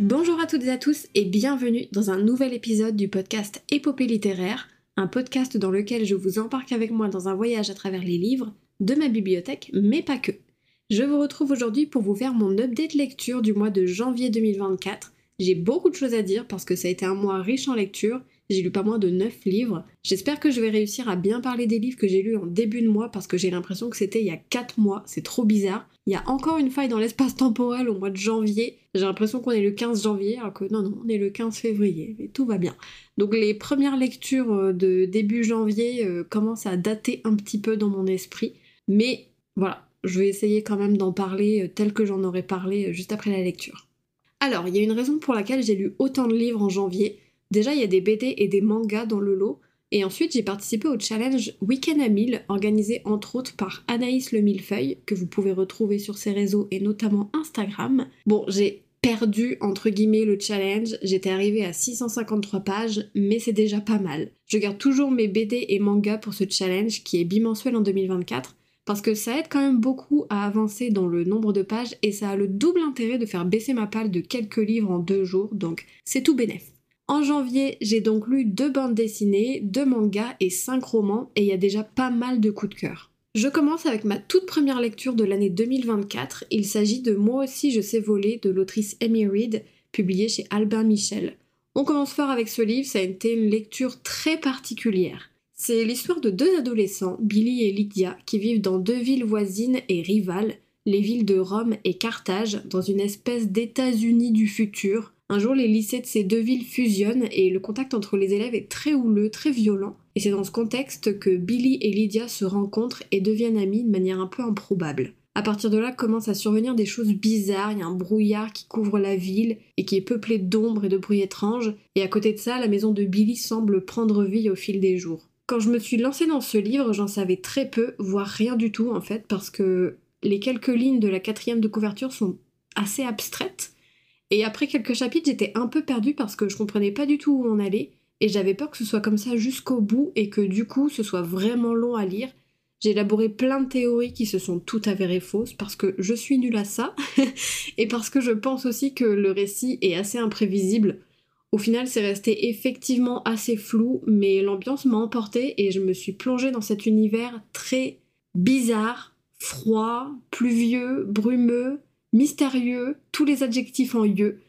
Bonjour à toutes et à tous et bienvenue dans un nouvel épisode du podcast Épopée littéraire, un podcast dans lequel je vous embarque avec moi dans un voyage à travers les livres de ma bibliothèque, mais pas que. Je vous retrouve aujourd'hui pour vous faire mon update lecture du mois de janvier 2024. J'ai beaucoup de choses à dire parce que ça a été un mois riche en lecture j'ai lu pas moins de 9 livres. J'espère que je vais réussir à bien parler des livres que j'ai lus en début de mois parce que j'ai l'impression que c'était il y a 4 mois. C'est trop bizarre. Il y a encore une faille dans l'espace temporel au mois de janvier. J'ai l'impression qu'on est le 15 janvier alors que non, non, on est le 15 février. Mais tout va bien. Donc les premières lectures euh, de début janvier euh, commencent à dater un petit peu dans mon esprit. Mais voilà, je vais essayer quand même d'en parler euh, tel que j'en aurais parlé juste après la lecture. Alors, il y a une raison pour laquelle j'ai lu autant de livres en janvier. Déjà, il y a des BD et des mangas dans le lot. Et ensuite, j'ai participé au challenge Weekend à 1000, organisé entre autres par Anaïs le Millefeuille, que vous pouvez retrouver sur ses réseaux et notamment Instagram. Bon, j'ai perdu entre guillemets le challenge, j'étais arrivée à 653 pages, mais c'est déjà pas mal. Je garde toujours mes BD et mangas pour ce challenge qui est bimensuel en 2024 parce que ça aide quand même beaucoup à avancer dans le nombre de pages et ça a le double intérêt de faire baisser ma palle de quelques livres en deux jours, donc c'est tout bénef. En janvier, j'ai donc lu deux bandes dessinées, deux mangas et cinq romans, et il y a déjà pas mal de coups de cœur. Je commence avec ma toute première lecture de l'année 2024. Il s'agit de Moi aussi je sais voler de l'autrice Amy Reed, publiée chez Albin Michel. On commence fort avec ce livre, ça a été une lecture très particulière. C'est l'histoire de deux adolescents, Billy et Lydia, qui vivent dans deux villes voisines et rivales, les villes de Rome et Carthage, dans une espèce d'États-Unis du futur, un jour, les lycées de ces deux villes fusionnent et le contact entre les élèves est très houleux, très violent. Et c'est dans ce contexte que Billy et Lydia se rencontrent et deviennent amis de manière un peu improbable. À partir de là commencent à survenir des choses bizarres, il y a un brouillard qui couvre la ville et qui est peuplé d'ombres et de bruits étranges, et à côté de ça, la maison de Billy semble prendre vie au fil des jours. Quand je me suis lancée dans ce livre, j'en savais très peu, voire rien du tout en fait, parce que les quelques lignes de la quatrième de couverture sont assez abstraites, et après quelques chapitres, j'étais un peu perdue parce que je comprenais pas du tout où on allait, et j'avais peur que ce soit comme ça jusqu'au bout et que du coup ce soit vraiment long à lire. J'ai élaboré plein de théories qui se sont toutes avérées fausses parce que je suis nulle à ça et parce que je pense aussi que le récit est assez imprévisible. Au final, c'est resté effectivement assez flou, mais l'ambiance m'a emportée et je me suis plongée dans cet univers très bizarre, froid, pluvieux, brumeux, mystérieux, tous les adjectifs en yeux.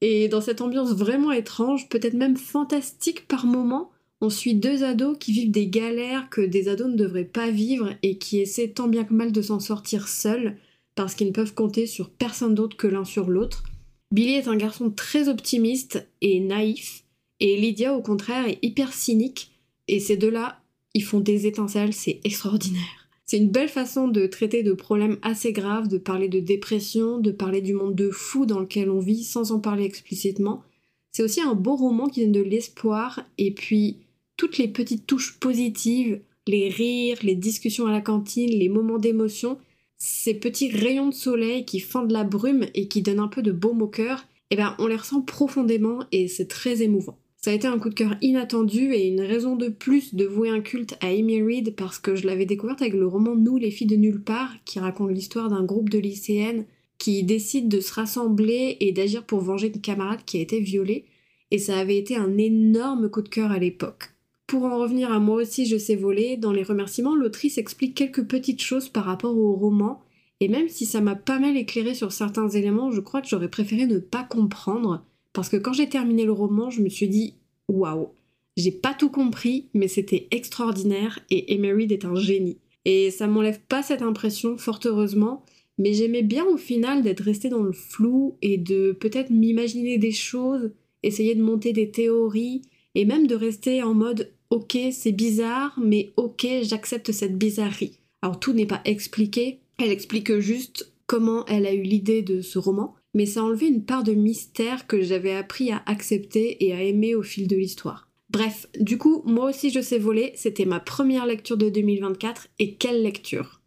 Et dans cette ambiance vraiment étrange, peut-être même fantastique par moments, on suit deux ados qui vivent des galères que des ados ne devraient pas vivre et qui essaient tant bien que mal de s'en sortir seuls parce qu'ils ne peuvent compter sur personne d'autre que l'un sur l'autre. Billy est un garçon très optimiste et naïf, et Lydia au contraire est hyper cynique, et ces deux-là, ils font des étincelles, c'est extraordinaire. C'est une belle façon de traiter de problèmes assez graves, de parler de dépression, de parler du monde de fou dans lequel on vit sans en parler explicitement. C'est aussi un beau roman qui donne de l'espoir et puis toutes les petites touches positives, les rires, les discussions à la cantine, les moments d'émotion, ces petits rayons de soleil qui fendent la brume et qui donnent un peu de baume au cœur, eh ben on les ressent profondément et c'est très émouvant. Ça a été un coup de cœur inattendu et une raison de plus de vouer un culte à Amy Reed parce que je l'avais découverte avec le roman Nous les filles de nulle part qui raconte l'histoire d'un groupe de lycéennes qui décident de se rassembler et d'agir pour venger une camarade qui a été violée. Et ça avait été un énorme coup de cœur à l'époque. Pour en revenir à moi aussi je sais voler, dans les remerciements l'autrice explique quelques petites choses par rapport au roman. Et même si ça m'a pas mal éclairé sur certains éléments, je crois que j'aurais préféré ne pas comprendre parce que quand j'ai terminé le roman, je me suis dit waouh, j'ai pas tout compris, mais c'était extraordinaire et Emery est un génie. Et ça m'enlève pas cette impression, fort heureusement, mais j'aimais bien au final d'être restée dans le flou et de peut-être m'imaginer des choses, essayer de monter des théories et même de rester en mode ok, c'est bizarre, mais ok, j'accepte cette bizarrerie. Alors tout n'est pas expliqué, elle explique juste comment elle a eu l'idée de ce roman, mais ça enlevait une part de mystère que j'avais appris à accepter et à aimer au fil de l'histoire. Bref, du coup, moi aussi je sais voler, c'était ma première lecture de 2024, et quelle lecture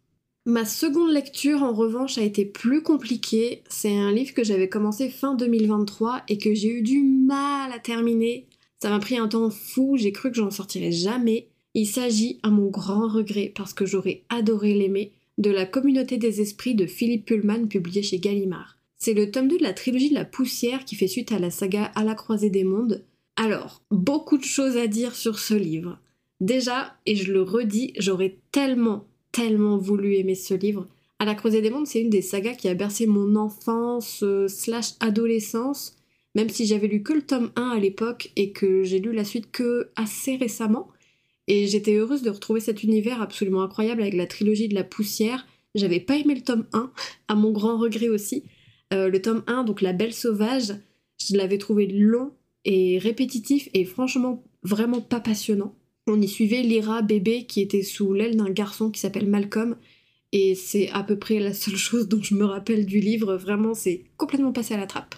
Ma seconde lecture, en revanche, a été plus compliquée. C'est un livre que j'avais commencé fin 2023 et que j'ai eu du mal à terminer. Ça m'a pris un temps fou, j'ai cru que j'en sortirais jamais. Il s'agit, à mon grand regret, parce que j'aurais adoré l'aimer, de la communauté des esprits de Philippe Pullman publié chez Gallimard. C'est le tome 2 de la trilogie de la poussière qui fait suite à la saga À la croisée des mondes. Alors, beaucoup de choses à dire sur ce livre. Déjà, et je le redis, j'aurais tellement, tellement voulu aimer ce livre. À la croisée des mondes, c'est une des sagas qui a bercé mon enfance euh, slash adolescence, même si j'avais lu que le tome 1 à l'époque et que j'ai lu la suite que assez récemment. Et j'étais heureuse de retrouver cet univers absolument incroyable avec la trilogie de la poussière. J'avais pas aimé le tome 1, à mon grand regret aussi. Euh, le tome 1, donc La Belle Sauvage, je l'avais trouvé long et répétitif et franchement vraiment pas passionnant. On y suivait Lyra bébé qui était sous l'aile d'un garçon qui s'appelle Malcolm et c'est à peu près la seule chose dont je me rappelle du livre, vraiment c'est complètement passé à la trappe.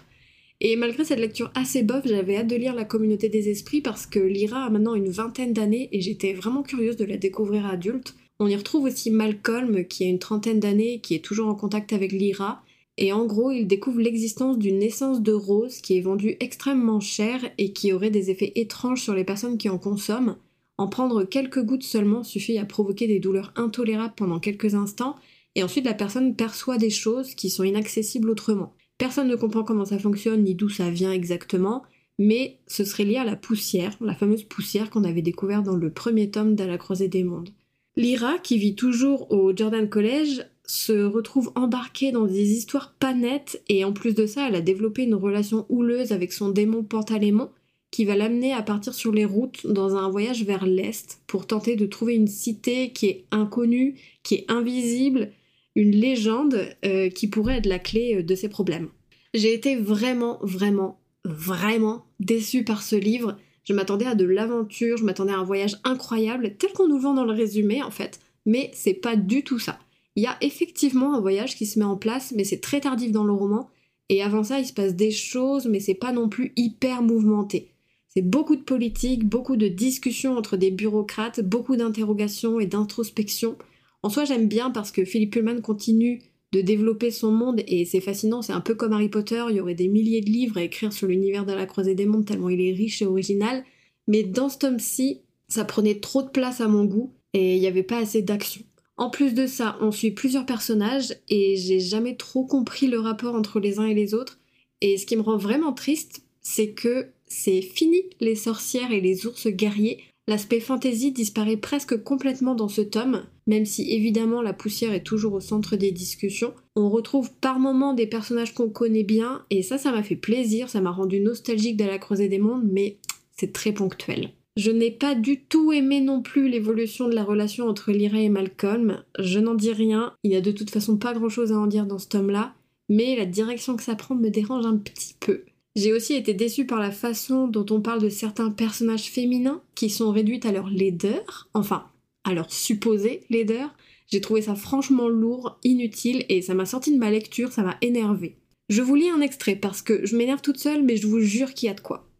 Et malgré cette lecture assez bof, j'avais hâte de lire La communauté des esprits parce que Lyra a maintenant une vingtaine d'années et j'étais vraiment curieuse de la découvrir adulte. On y retrouve aussi Malcolm qui a une trentaine d'années et qui est toujours en contact avec Lyra et en gros, il découvre l'existence d'une naissance de rose qui est vendue extrêmement cher et qui aurait des effets étranges sur les personnes qui en consomment. En prendre quelques gouttes seulement suffit à provoquer des douleurs intolérables pendant quelques instants, et ensuite la personne perçoit des choses qui sont inaccessibles autrement. Personne ne comprend comment ça fonctionne ni d'où ça vient exactement, mais ce serait lié à la poussière, la fameuse poussière qu'on avait découverte dans le premier tome d'À la croisée des mondes. Lyra, qui vit toujours au Jordan College, se retrouve embarquée dans des histoires pas nettes et en plus de ça, elle a développé une relation houleuse avec son démon Pantalémon qui va l'amener à partir sur les routes dans un voyage vers l'est pour tenter de trouver une cité qui est inconnue, qui est invisible, une légende euh, qui pourrait être la clé euh, de ses problèmes. J'ai été vraiment, vraiment, vraiment déçue par ce livre. Je m'attendais à de l'aventure, je m'attendais à un voyage incroyable, tel qu'on nous vend dans le résumé en fait, mais c'est pas du tout ça. Il y a effectivement un voyage qui se met en place, mais c'est très tardif dans le roman. Et avant ça, il se passe des choses, mais c'est pas non plus hyper mouvementé. C'est beaucoup de politique, beaucoup de discussions entre des bureaucrates, beaucoup d'interrogations et d'introspection. En soi, j'aime bien parce que Philippe Pullman continue de développer son monde et c'est fascinant, c'est un peu comme Harry Potter, il y aurait des milliers de livres à écrire sur l'univers de la croisée des mondes tellement il est riche et original. Mais dans ce tome-ci, ça prenait trop de place à mon goût et il n'y avait pas assez d'action. En plus de ça, on suit plusieurs personnages et j'ai jamais trop compris le rapport entre les uns et les autres. Et ce qui me rend vraiment triste, c'est que c'est fini les sorcières et les ours guerriers. L'aspect fantasy disparaît presque complètement dans ce tome, même si évidemment la poussière est toujours au centre des discussions. On retrouve par moments des personnages qu'on connaît bien, et ça, ça m'a fait plaisir, ça m'a rendu nostalgique de la croisée des mondes, mais c'est très ponctuel. Je n'ai pas du tout aimé non plus l'évolution de la relation entre Lyra et Malcolm. Je n'en dis rien, il n'y a de toute façon pas grand chose à en dire dans ce tome-là, mais la direction que ça prend me dérange un petit peu. J'ai aussi été déçue par la façon dont on parle de certains personnages féminins qui sont réduits à leur laideur, enfin, à leur supposée laideur. J'ai trouvé ça franchement lourd, inutile, et ça m'a sorti de ma lecture, ça m'a énervé. Je vous lis un extrait parce que je m'énerve toute seule, mais je vous jure qu'il y a de quoi.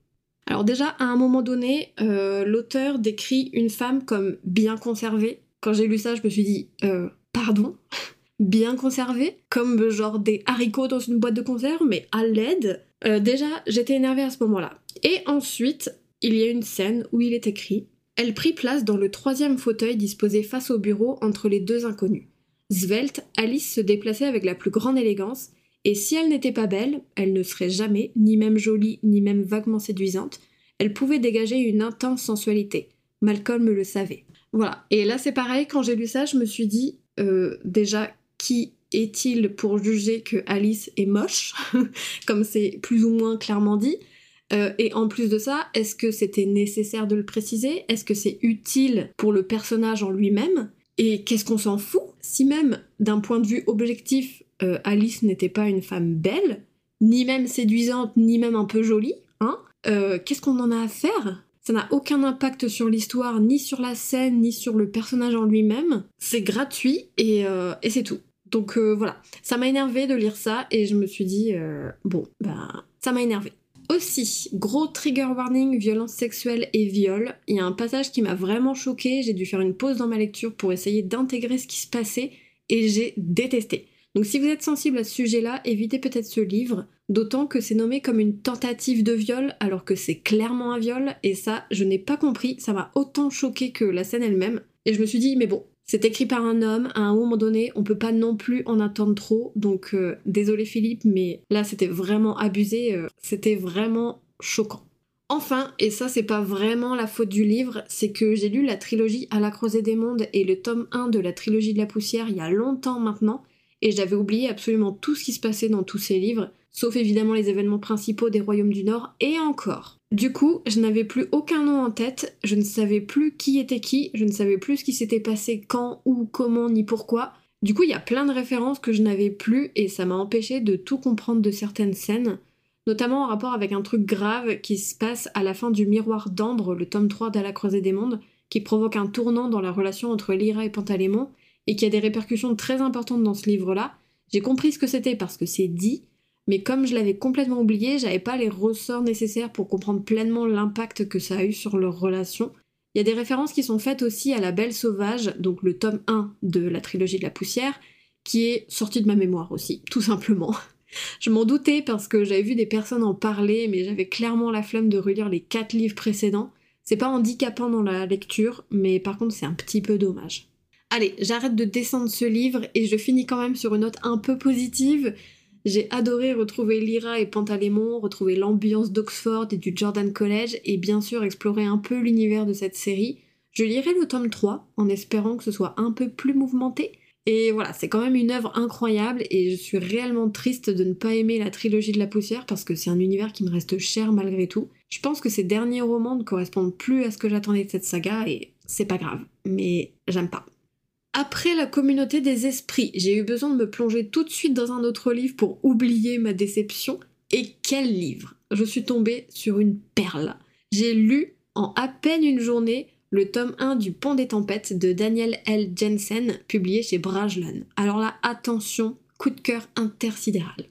Alors déjà, à un moment donné, euh, l'auteur décrit une femme comme bien conservée. Quand j'ai lu ça, je me suis dit, euh, pardon? Bien conservée? Comme genre des haricots dans une boîte de conserve, mais à l'aide? Euh, Déjà, j'étais énervée à ce moment-là. Et ensuite, il y a une scène où il est écrit Elle prit place dans le troisième fauteuil disposé face au bureau entre les deux inconnus. Svelte, Alice se déplaçait avec la plus grande élégance et si elle n'était pas belle, elle ne serait jamais, ni même jolie, ni même vaguement séduisante, elle pouvait dégager une intense sensualité. Malcolm le savait. Voilà. Et là, c'est pareil, quand j'ai lu ça, je me suis dit, euh, déjà, qui est-il pour juger que Alice est moche, comme c'est plus ou moins clairement dit? Euh, et en plus de ça, est-ce que c'était nécessaire de le préciser? Est-ce que c'est utile pour le personnage en lui-même? Et qu'est-ce qu'on s'en fout? Si même d'un point de vue objectif, euh, Alice n'était pas une femme belle, ni même séduisante, ni même un peu jolie, hein, euh, qu'est-ce qu'on en a à faire? Ça n'a aucun impact sur l'histoire, ni sur la scène, ni sur le personnage en lui-même. C'est gratuit et, euh, c'est tout. Donc voilà, ça m'a énervé de lire ça et je me suis dit, bon, bah, ça m'a énervé. Aussi, gros trigger warning, violence sexuelle et viol. Il y a un passage qui m'a vraiment choqué, j'ai dû faire une pause dans ma lecture pour essayer d'intégrer ce qui se passait et j'ai détesté. Donc si vous êtes sensible à ce sujet-là, évitez peut-être ce livre, d'autant que c'est nommé comme une tentative de viol alors que c'est clairement un viol, et ça, je n'ai pas compris, ça m'a autant choqué que la scène elle-même, et je me suis dit, mais bon, C'est écrit par un homme, à un moment donné, on peut pas non plus en attendre trop, donc euh, désolé Philippe, mais là c'était vraiment abusé, euh, c'était vraiment choquant. Enfin, et ça c'est pas vraiment la faute du livre, c'est que j'ai lu la trilogie À la croisée des mondes et le tome 1 de la trilogie de la poussière il y a longtemps maintenant, et j'avais oublié absolument tout ce qui se passait dans tous ces livres, sauf évidemment les événements principaux des royaumes du Nord, et encore. Du coup, je n'avais plus aucun nom en tête, je ne savais plus qui était qui, je ne savais plus ce qui s'était passé quand, où, comment, ni pourquoi. Du coup, il y a plein de références que je n'avais plus et ça m'a empêché de tout comprendre de certaines scènes notamment en rapport avec un truc grave qui se passe à la fin du Miroir d'Ambre, le tome 3 d'À la croisée des mondes, qui provoque un tournant dans la relation entre Lyra et Pantalémon, et qui a des répercussions très importantes dans ce livre-là. J'ai compris ce que c'était parce que c'est dit, mais comme je l'avais complètement oublié, j'avais pas les ressorts nécessaires pour comprendre pleinement l'impact que ça a eu sur leur relation. Il y a des références qui sont faites aussi à La Belle Sauvage, donc le tome 1 de la trilogie de la poussière, qui est sorti de ma mémoire aussi, tout simplement. Je m'en doutais parce que j'avais vu des personnes en parler, mais j'avais clairement la flemme de relire les quatre livres précédents. C'est pas handicapant dans la lecture, mais par contre c'est un petit peu dommage. Allez, j'arrête de descendre ce livre et je finis quand même sur une note un peu positive. J'ai adoré retrouver Lyra et Pantalémon, retrouver l'ambiance d'Oxford et du Jordan College et bien sûr explorer un peu l'univers de cette série. Je lirai le tome 3 en espérant que ce soit un peu plus mouvementé, et voilà, c'est quand même une œuvre incroyable et je suis réellement triste de ne pas aimer la trilogie de la poussière parce que c'est un univers qui me reste cher malgré tout. Je pense que ces derniers romans ne correspondent plus à ce que j'attendais de cette saga et c'est pas grave, mais j'aime pas. Après la communauté des esprits, j'ai eu besoin de me plonger tout de suite dans un autre livre pour oublier ma déception. Et quel livre? Je suis tombée sur une perle. J'ai lu en à peine une journée le tome 1 du Pont des Tempêtes de Daniel L. Jensen, publié chez Brajlon. Alors là, attention, coup de cœur intersidéral.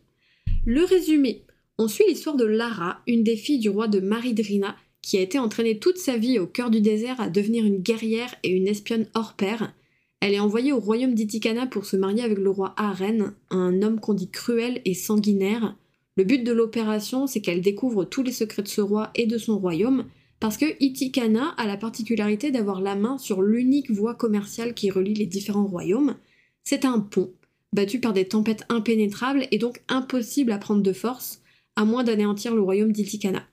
Le résumé. On suit l'histoire de Lara, une des filles du roi de Maridrina, qui a été entraînée toute sa vie au cœur du désert à devenir une guerrière et une espionne hors pair. Elle est envoyée au royaume d'Itikana pour se marier avec le roi Aren, un homme qu'on dit cruel et sanguinaire. Le but de l'opération, c'est qu'elle découvre tous les secrets de ce roi et de son royaume, parce que Itikana a la particularité d'avoir la main sur l'unique voie commerciale qui relie les différents royaumes. C'est un pont, battu par des tempêtes impénétrables et donc impossible à prendre de force, à moins d'anéantir le royaume d'Itikana.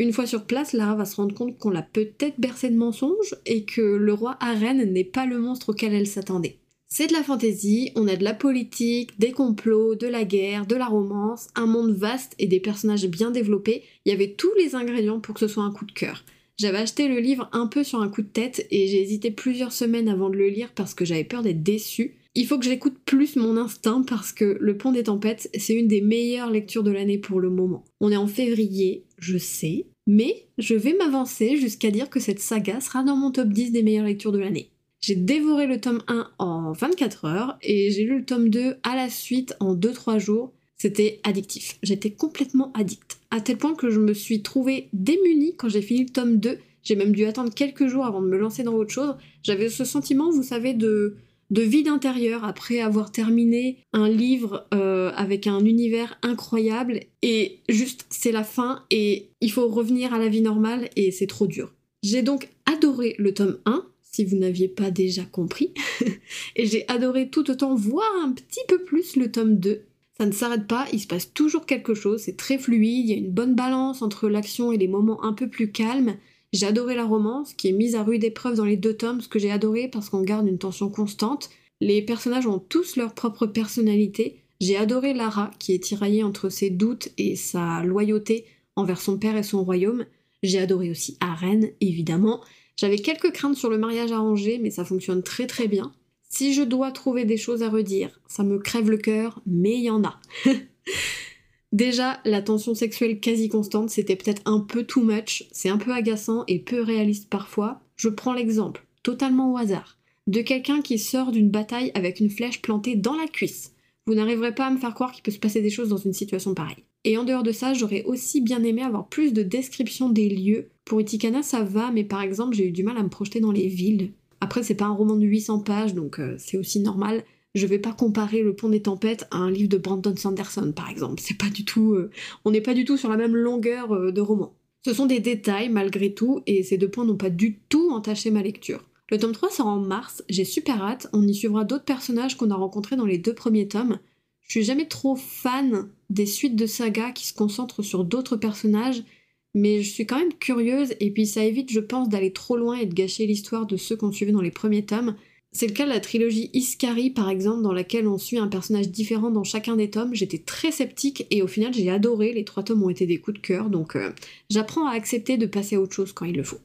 Une fois sur place, Lara va se rendre compte qu'on l'a peut-être bercé de mensonges et que le roi Aren n'est pas le monstre auquel elle s'attendait. C'est de la fantaisie, on a de la politique, des complots, de la guerre, de la romance, un monde vaste et des personnages bien développés. Il y avait tous les ingrédients pour que ce soit un coup de cœur. J'avais acheté le livre un peu sur un coup de tête et j'ai hésité plusieurs semaines avant de le lire parce que j'avais peur d'être déçue. Il faut que j'écoute plus mon instinct parce que Le Pont des Tempêtes, c'est une des meilleures lectures de l'année pour le moment. On est en février, je sais, mais je vais m'avancer jusqu'à dire que cette saga sera dans mon top 10 des meilleures lectures de l'année. J'ai dévoré le tome 1 en 24 heures et j'ai lu le tome 2 à la suite en 2-3 jours. C'était addictif. J'étais complètement addict. À tel point que je me suis trouvée démunie quand j'ai fini le tome 2. J'ai même dû attendre quelques jours avant de me lancer dans autre chose. J'avais ce sentiment, vous savez, de, de vide intérieur après avoir terminé un livre euh, avec un univers incroyable et juste c'est la fin et il faut revenir à la vie normale et c'est trop dur. J'ai donc adoré le tome 1 si vous n'aviez pas déjà compris. et j'ai adoré tout autant voir un petit peu plus le tome 2. Ça ne s'arrête pas, il se passe toujours quelque chose, c'est très fluide, il y a une bonne balance entre l'action et les moments un peu plus calmes. J'ai adoré la romance, qui est mise à rude épreuve dans les deux tomes, ce que j'ai adoré parce qu'on garde une tension constante. Les personnages ont tous leur propre personnalité. J'ai adoré Lara, qui est tiraillée entre ses doutes et sa loyauté envers son père et son royaume. J'ai adoré aussi Arène, évidemment. J'avais quelques craintes sur le mariage arrangé, mais ça fonctionne très très bien. Si je dois trouver des choses à redire, ça me crève le cœur, mais il y en a. Déjà, la tension sexuelle quasi constante, c'était peut-être un peu too much, c'est un peu agaçant et peu réaliste parfois. Je prends l'exemple, totalement au hasard, de quelqu'un qui sort d'une bataille avec une flèche plantée dans la cuisse. Vous n'arriverez pas à me faire croire qu'il peut se passer des choses dans une situation pareille. Et en dehors de ça, j'aurais aussi bien aimé avoir plus de descriptions des lieux. Pour Itikana, ça va, mais par exemple, j'ai eu du mal à me projeter dans les villes. Après, c'est pas un roman de 800 pages, donc euh, c'est aussi normal. Je vais pas comparer Le Pont des Tempêtes à un livre de Brandon Sanderson, par exemple. C'est pas du tout. Euh, on n'est pas du tout sur la même longueur euh, de roman. Ce sont des détails, malgré tout, et ces deux points n'ont pas du tout entaché ma lecture. Le tome 3 sort en mars, j'ai super hâte, on y suivra d'autres personnages qu'on a rencontrés dans les deux premiers tomes. Je suis jamais trop fan des suites de sagas qui se concentrent sur d'autres personnages, mais je suis quand même curieuse et puis ça évite, je pense, d'aller trop loin et de gâcher l'histoire de ceux qu'on suivait dans les premiers tomes. C'est le cas de la trilogie Iskari par exemple, dans laquelle on suit un personnage différent dans chacun des tomes. J'étais très sceptique et au final j'ai adoré, les trois tomes ont été des coups de cœur, donc euh, j'apprends à accepter de passer à autre chose quand il le faut.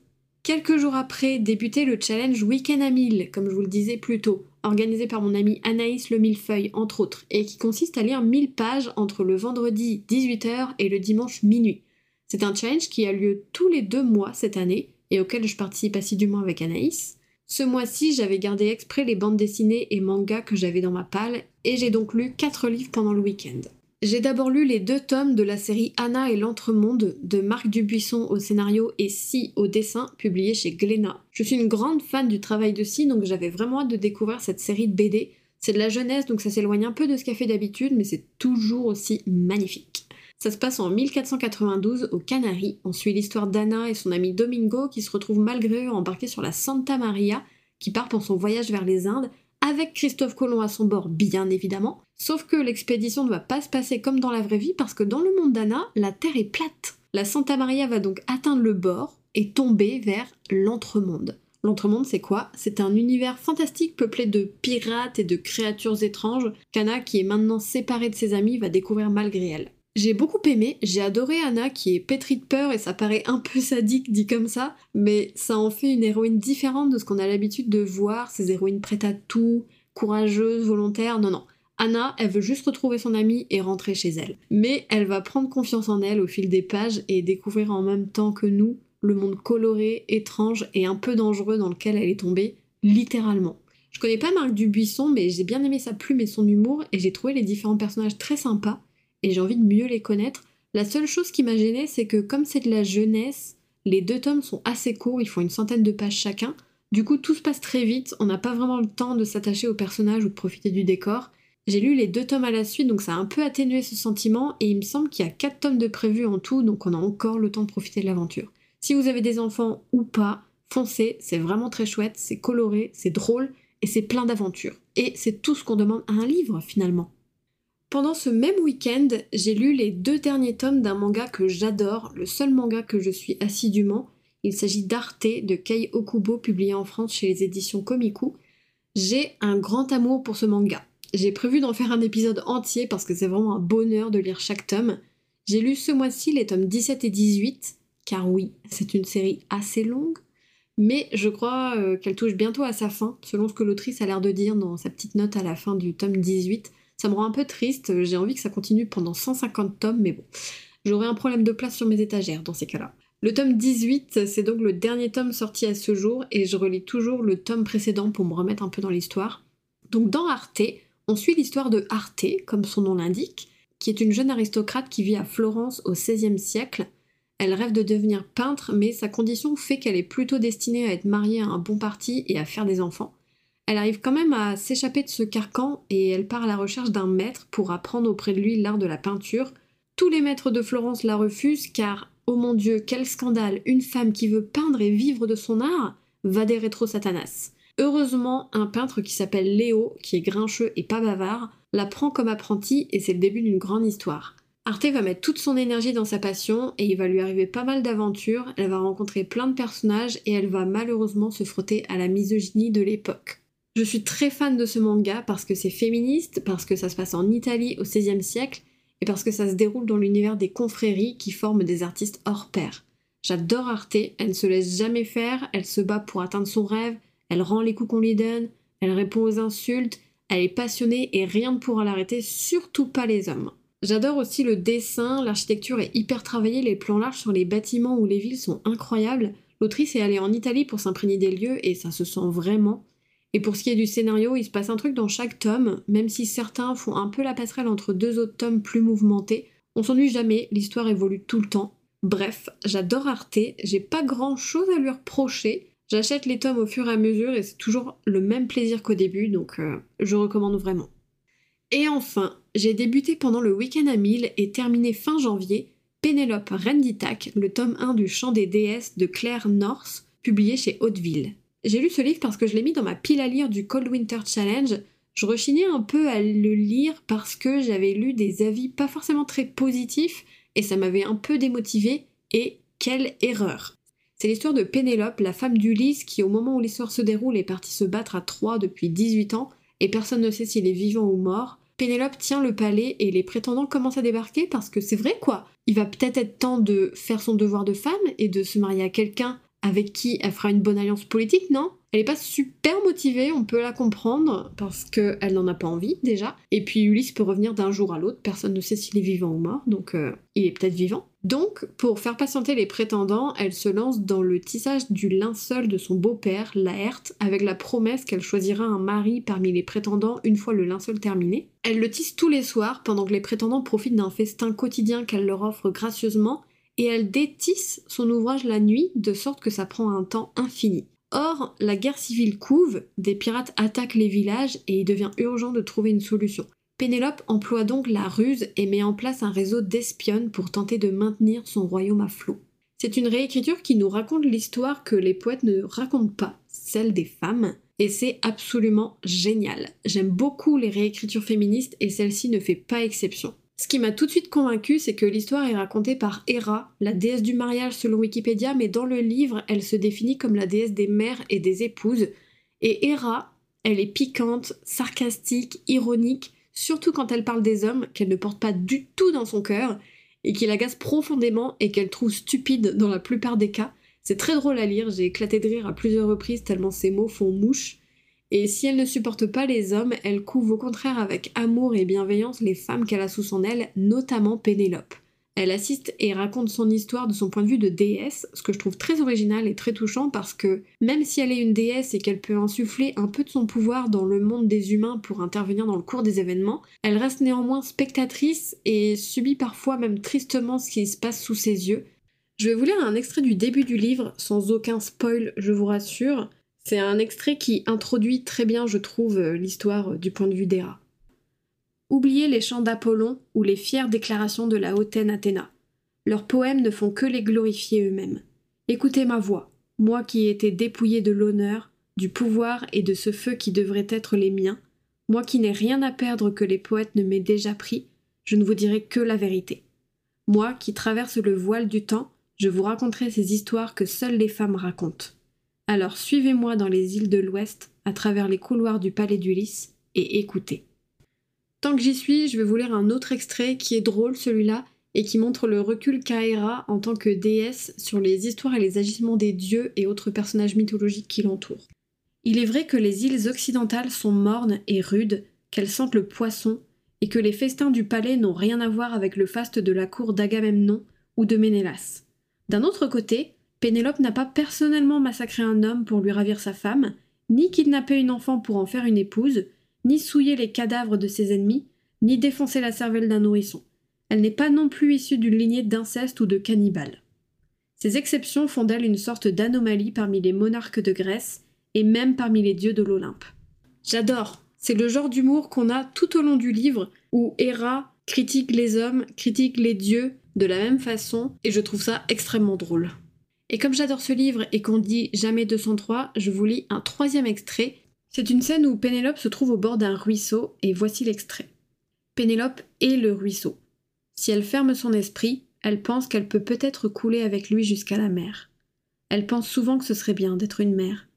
Quelques jours après, débutait le challenge Weekend à 1000, comme je vous le disais plus tôt, organisé par mon ami Anaïs Le Millefeuille, entre autres, et qui consiste à lire 1000 pages entre le vendredi 18h et le dimanche minuit. C'est un challenge qui a lieu tous les deux mois cette année, et auquel je participe assidûment avec Anaïs. Ce mois-ci, j'avais gardé exprès les bandes dessinées et mangas que j'avais dans ma palle, et j'ai donc lu 4 livres pendant le week-end. J'ai d'abord lu les deux tomes de la série Anna et l'Entremonde de Marc Dubuisson au scénario et Si au dessin, publié chez Glénat. Je suis une grande fan du travail de Si, donc j'avais vraiment hâte de découvrir cette série de BD. C'est de la jeunesse, donc ça s'éloigne un peu de ce qu'elle fait d'habitude, mais c'est toujours aussi magnifique. Ça se passe en 1492 aux Canaries. On suit l'histoire d'Anna et son ami Domingo qui se retrouvent malgré eux embarqués sur la Santa Maria, qui part pour son voyage vers les Indes, avec Christophe Colomb à son bord, bien évidemment. Sauf que l'expédition ne va pas se passer comme dans la vraie vie parce que dans le monde d'Anna, la Terre est plate. La Santa Maria va donc atteindre le bord et tomber vers l'entremonde. L'entremonde, c'est quoi? C'est un univers fantastique peuplé de pirates et de créatures étranges qu'Anna, qui est maintenant séparée de ses amis, va découvrir malgré elle. J'ai beaucoup aimé, j'ai adoré Anna qui est pétrie de peur et ça paraît un peu sadique dit comme ça, mais ça en fait une héroïne différente de ce qu'on a l'habitude de voir, ces héroïnes prêtes à tout, courageuses, volontaires, non non. Anna, elle veut juste retrouver son amie et rentrer chez elle. Mais elle va prendre confiance en elle au fil des pages et découvrir en même temps que nous le monde coloré, étrange et un peu dangereux dans lequel elle est tombée, littéralement. Je connais pas Marc Dubuisson, mais j'ai bien aimé sa plume et son humour et j'ai trouvé les différents personnages très sympas et j'ai envie de mieux les connaître. La seule chose qui m'a gênée, c'est que comme c'est de la jeunesse, les deux tomes sont assez courts, ils font une centaine de pages chacun. Du coup, tout se passe très vite, on n'a pas vraiment le temps de s'attacher au personnage ou de profiter du décor. J'ai lu les deux tomes à la suite, donc ça a un peu atténué ce sentiment, et il me semble qu'il y a quatre tomes de prévus en tout, donc on a encore le temps de profiter de l'aventure. Si vous avez des enfants ou pas, foncez, c'est vraiment très chouette, c'est coloré, c'est drôle, et c'est plein d'aventures. Et c'est tout ce qu'on demande à un livre, finalement. Pendant ce même week-end, j'ai lu les deux derniers tomes d'un manga que j'adore, le seul manga que je suis assidûment. Il s'agit d'Arte de Kei Okubo, publié en France chez les éditions Komiku. J'ai un grand amour pour ce manga. J'ai prévu d'en faire un épisode entier parce que c'est vraiment un bonheur de lire chaque tome. J'ai lu ce mois-ci les tomes 17 et 18, car oui, c'est une série assez longue, mais je crois euh, qu'elle touche bientôt à sa fin, selon ce que l'autrice a l'air de dire dans sa petite note à la fin du tome 18. Ça me rend un peu triste, j'ai envie que ça continue pendant 150 tomes, mais bon, j'aurai un problème de place sur mes étagères dans ces cas-là. Le tome 18, c'est donc le dernier tome sorti à ce jour, et je relis toujours le tome précédent pour me remettre un peu dans l'histoire. Donc dans Arte, on suit l'histoire de Arte, comme son nom l'indique, qui est une jeune aristocrate qui vit à Florence au XVIe siècle. Elle rêve de devenir peintre, mais sa condition fait qu'elle est plutôt destinée à être mariée à un bon parti et à faire des enfants. Elle arrive quand même à s'échapper de ce carcan et elle part à la recherche d'un maître pour apprendre auprès de lui l'art de la peinture. Tous les maîtres de Florence la refusent car, oh mon dieu, quel scandale, une femme qui veut peindre et vivre de son art va des rétro satanas. Heureusement, un peintre qui s'appelle Léo, qui est grincheux et pas bavard, la prend comme apprenti et c'est le début d'une grande histoire. Arte va mettre toute son énergie dans sa passion et il va lui arriver pas mal d'aventures, elle va rencontrer plein de personnages et elle va malheureusement se frotter à la misogynie de l'époque. Je suis très fan de ce manga parce que c'est féministe, parce que ça se passe en Italie au XVIe siècle, et parce que ça se déroule dans l'univers des confréries qui forment des artistes hors pair. J'adore Arte, elle ne se laisse jamais faire, elle se bat pour atteindre son rêve, elle rend les coups qu'on lui donne, elle répond aux insultes, elle est passionnée et rien ne pourra l'arrêter, surtout pas les hommes. J'adore aussi le dessin, l'architecture est hyper travaillée, les plans larges sur les bâtiments ou les villes sont incroyables. L'autrice est allée en Italie pour s'imprégner des lieux et ça se sent vraiment. Et pour ce qui est du scénario, il se passe un truc dans chaque tome, même si certains font un peu la passerelle entre deux autres tomes plus mouvementés. On s'ennuie jamais, l'histoire évolue tout le temps. Bref, j'adore Arte, j'ai pas grand chose à lui reprocher. J'achète les tomes au fur et à mesure et c'est toujours le même plaisir qu'au début, donc euh, je recommande vraiment. Et enfin, j'ai débuté pendant le week-end à 1000 et terminé fin janvier Pénélope Renditac, le tome 1 du Chant des déesses de Claire North, publié chez Hauteville. J'ai lu ce livre parce que je l'ai mis dans ma pile à lire du Cold Winter Challenge. Je rechignais un peu à le lire parce que j'avais lu des avis pas forcément très positifs et ça m'avait un peu démotivé. Et quelle erreur C'est l'histoire de Pénélope, la femme d'Ulysse, qui au moment où l'histoire se déroule est partie se battre à Troie depuis 18 ans et personne ne sait s'il est vivant ou mort. Pénélope tient le palais et les prétendants commencent à débarquer parce que c'est vrai quoi. Il va peut-être être temps de faire son devoir de femme et de se marier à quelqu'un avec qui elle fera une bonne alliance politique, non? Elle est pas super motivée, on peut la comprendre, parce qu'elle n'en a pas envie déjà. Et puis Ulysse peut revenir d'un jour à l'autre, personne ne sait s'il est vivant ou mort, donc euh, il est peut-être vivant. Donc, pour faire patienter les prétendants, elle se lance dans le tissage du linceul de son beau-père, Laerte, avec la promesse qu'elle choisira un mari parmi les prétendants une fois le linceul terminé. Elle le tisse tous les soirs pendant que les prétendants profitent d'un festin quotidien qu'elle leur offre gracieusement et elle détisse son ouvrage la nuit de sorte que ça prend un temps infini. Or, la guerre civile couve, des pirates attaquent les villages et il devient urgent de trouver une solution. Pénélope emploie donc la ruse et met en place un réseau d'espionnes pour tenter de maintenir son royaume à flot. C'est une réécriture qui nous raconte l'histoire que les poètes ne racontent pas, celle des femmes, et c'est absolument génial. J'aime beaucoup les réécritures féministes et celle-ci ne fait pas exception. Ce qui m'a tout de suite convaincu, c'est que l'histoire est racontée par Hera, la déesse du mariage selon Wikipédia, mais dans le livre, elle se définit comme la déesse des mères et des épouses. Et Hera, elle est piquante, sarcastique, ironique, surtout quand elle parle des hommes qu'elle ne porte pas du tout dans son cœur, et qui l'agace profondément et qu'elle trouve stupide dans la plupart des cas. C'est très drôle à lire, j'ai éclaté de rire à plusieurs reprises tellement ces mots font mouche. Et si elle ne supporte pas les hommes, elle couve au contraire avec amour et bienveillance les femmes qu'elle a sous son aile, notamment Pénélope. Elle assiste et raconte son histoire de son point de vue de déesse, ce que je trouve très original et très touchant parce que même si elle est une déesse et qu'elle peut insuffler un peu de son pouvoir dans le monde des humains pour intervenir dans le cours des événements, elle reste néanmoins spectatrice et subit parfois même tristement ce qui se passe sous ses yeux. Je vais vous lire un extrait du début du livre, sans aucun spoil, je vous rassure. C'est un extrait qui introduit très bien, je trouve, euh, l'histoire euh, du point de vue d'Héra. Oubliez les chants d'Apollon ou les fières déclarations de la hautaine Athéna. Leurs poèmes ne font que les glorifier eux-mêmes. Écoutez ma voix, moi qui ai été dépouillé de l'honneur, du pouvoir et de ce feu qui devrait être les miens, moi qui n'ai rien à perdre que les poètes ne m'aient déjà pris, je ne vous dirai que la vérité. Moi qui traverse le voile du temps, je vous raconterai ces histoires que seules les femmes racontent. Alors suivez-moi dans les îles de l'Ouest, à travers les couloirs du palais d'Ulysse, et écoutez. Tant que j'y suis, je vais vous lire un autre extrait qui est drôle celui-là, et qui montre le recul qu'a en tant que déesse sur les histoires et les agissements des dieux et autres personnages mythologiques qui l'entourent. Il est vrai que les îles occidentales sont mornes et rudes, qu'elles sentent le poisson, et que les festins du palais n'ont rien à voir avec le faste de la cour d'Agamemnon ou de Ménélas. D'un autre côté, Pénélope n'a pas personnellement massacré un homme pour lui ravir sa femme, ni kidnappé une enfant pour en faire une épouse, ni souillé les cadavres de ses ennemis, ni défoncé la cervelle d'un nourrisson. Elle n'est pas non plus issue d'une lignée d'inceste ou de cannibales. Ces exceptions font d'elle une sorte d'anomalie parmi les monarques de Grèce et même parmi les dieux de l'Olympe. J'adore. C'est le genre d'humour qu'on a tout au long du livre où Héra critique les hommes, critique les dieux de la même façon et je trouve ça extrêmement drôle. Et comme j'adore ce livre et qu'on dit jamais 203, je vous lis un troisième extrait. C'est une scène où Pénélope se trouve au bord d'un ruisseau et voici l'extrait. Pénélope est le ruisseau. Si elle ferme son esprit, elle pense qu'elle peut peut-être couler avec lui jusqu'à la mer. Elle pense souvent que ce serait bien d'être une mère.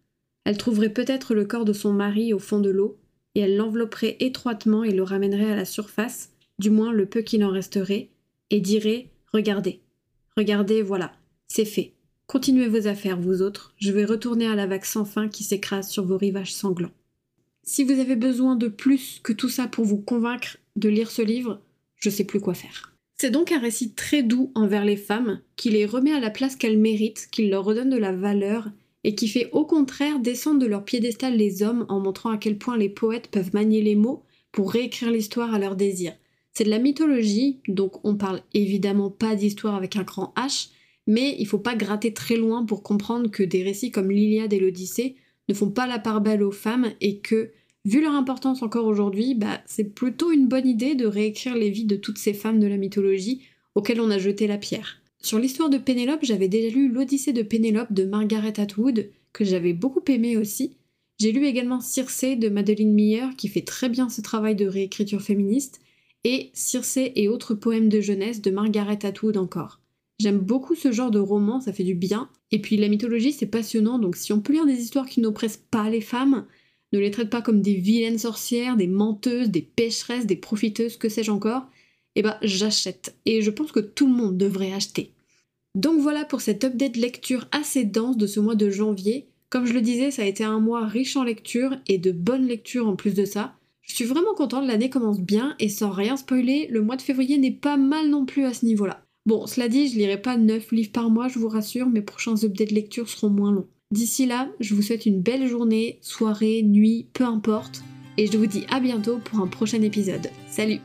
Elle trouverait peut-être le corps de son mari au fond de l'eau, et elle l'envelopperait étroitement et le ramènerait à la surface, du moins le peu qu'il en resterait, et dirait Regardez, regardez, voilà, c'est fait. Continuez vos affaires, vous autres, je vais retourner à la vague sans fin qui s'écrase sur vos rivages sanglants. Si vous avez besoin de plus que tout ça pour vous convaincre de lire ce livre, je sais plus quoi faire. C'est donc un récit très doux envers les femmes, qui les remet à la place qu'elles méritent, qui leur redonne de la valeur, et qui fait au contraire descendre de leur piédestal les hommes en montrant à quel point les poètes peuvent manier les mots pour réécrire l'histoire à leur désir. C'est de la mythologie, donc on parle évidemment pas d'histoire avec un grand H, mais il faut pas gratter très loin pour comprendre que des récits comme l'Iliade et l'Odyssée ne font pas la part belle aux femmes et que, vu leur importance encore aujourd'hui, bah, c'est plutôt une bonne idée de réécrire les vies de toutes ces femmes de la mythologie auxquelles on a jeté la pierre. Sur l'histoire de Pénélope, j'avais déjà lu l'Odyssée de Pénélope de Margaret Atwood, que j'avais beaucoup aimé aussi. J'ai lu également Circé de Madeleine Miller qui fait très bien ce travail de réécriture féministe et Circé et autres poèmes de jeunesse de Margaret Atwood encore. J'aime beaucoup ce genre de roman, ça fait du bien. Et puis la mythologie c'est passionnant, donc si on peut lire des histoires qui n'oppressent pas les femmes, ne les traite pas comme des vilaines sorcières, des menteuses, des pécheresses, des profiteuses, que sais-je encore, eh ben j'achète. Et je pense que tout le monde devrait acheter. Donc voilà pour cette update lecture assez dense de ce mois de janvier. Comme je le disais, ça a été un mois riche en lecture et de bonnes lectures en plus de ça. Je suis vraiment contente, l'année commence bien et sans rien spoiler, le mois de février n'est pas mal non plus à ce niveau-là. Bon, cela dit, je lirai pas 9 livres par mois, je vous rassure, mes prochains updates lecture seront moins longs. D'ici là, je vous souhaite une belle journée, soirée, nuit, peu importe, et je vous dis à bientôt pour un prochain épisode. Salut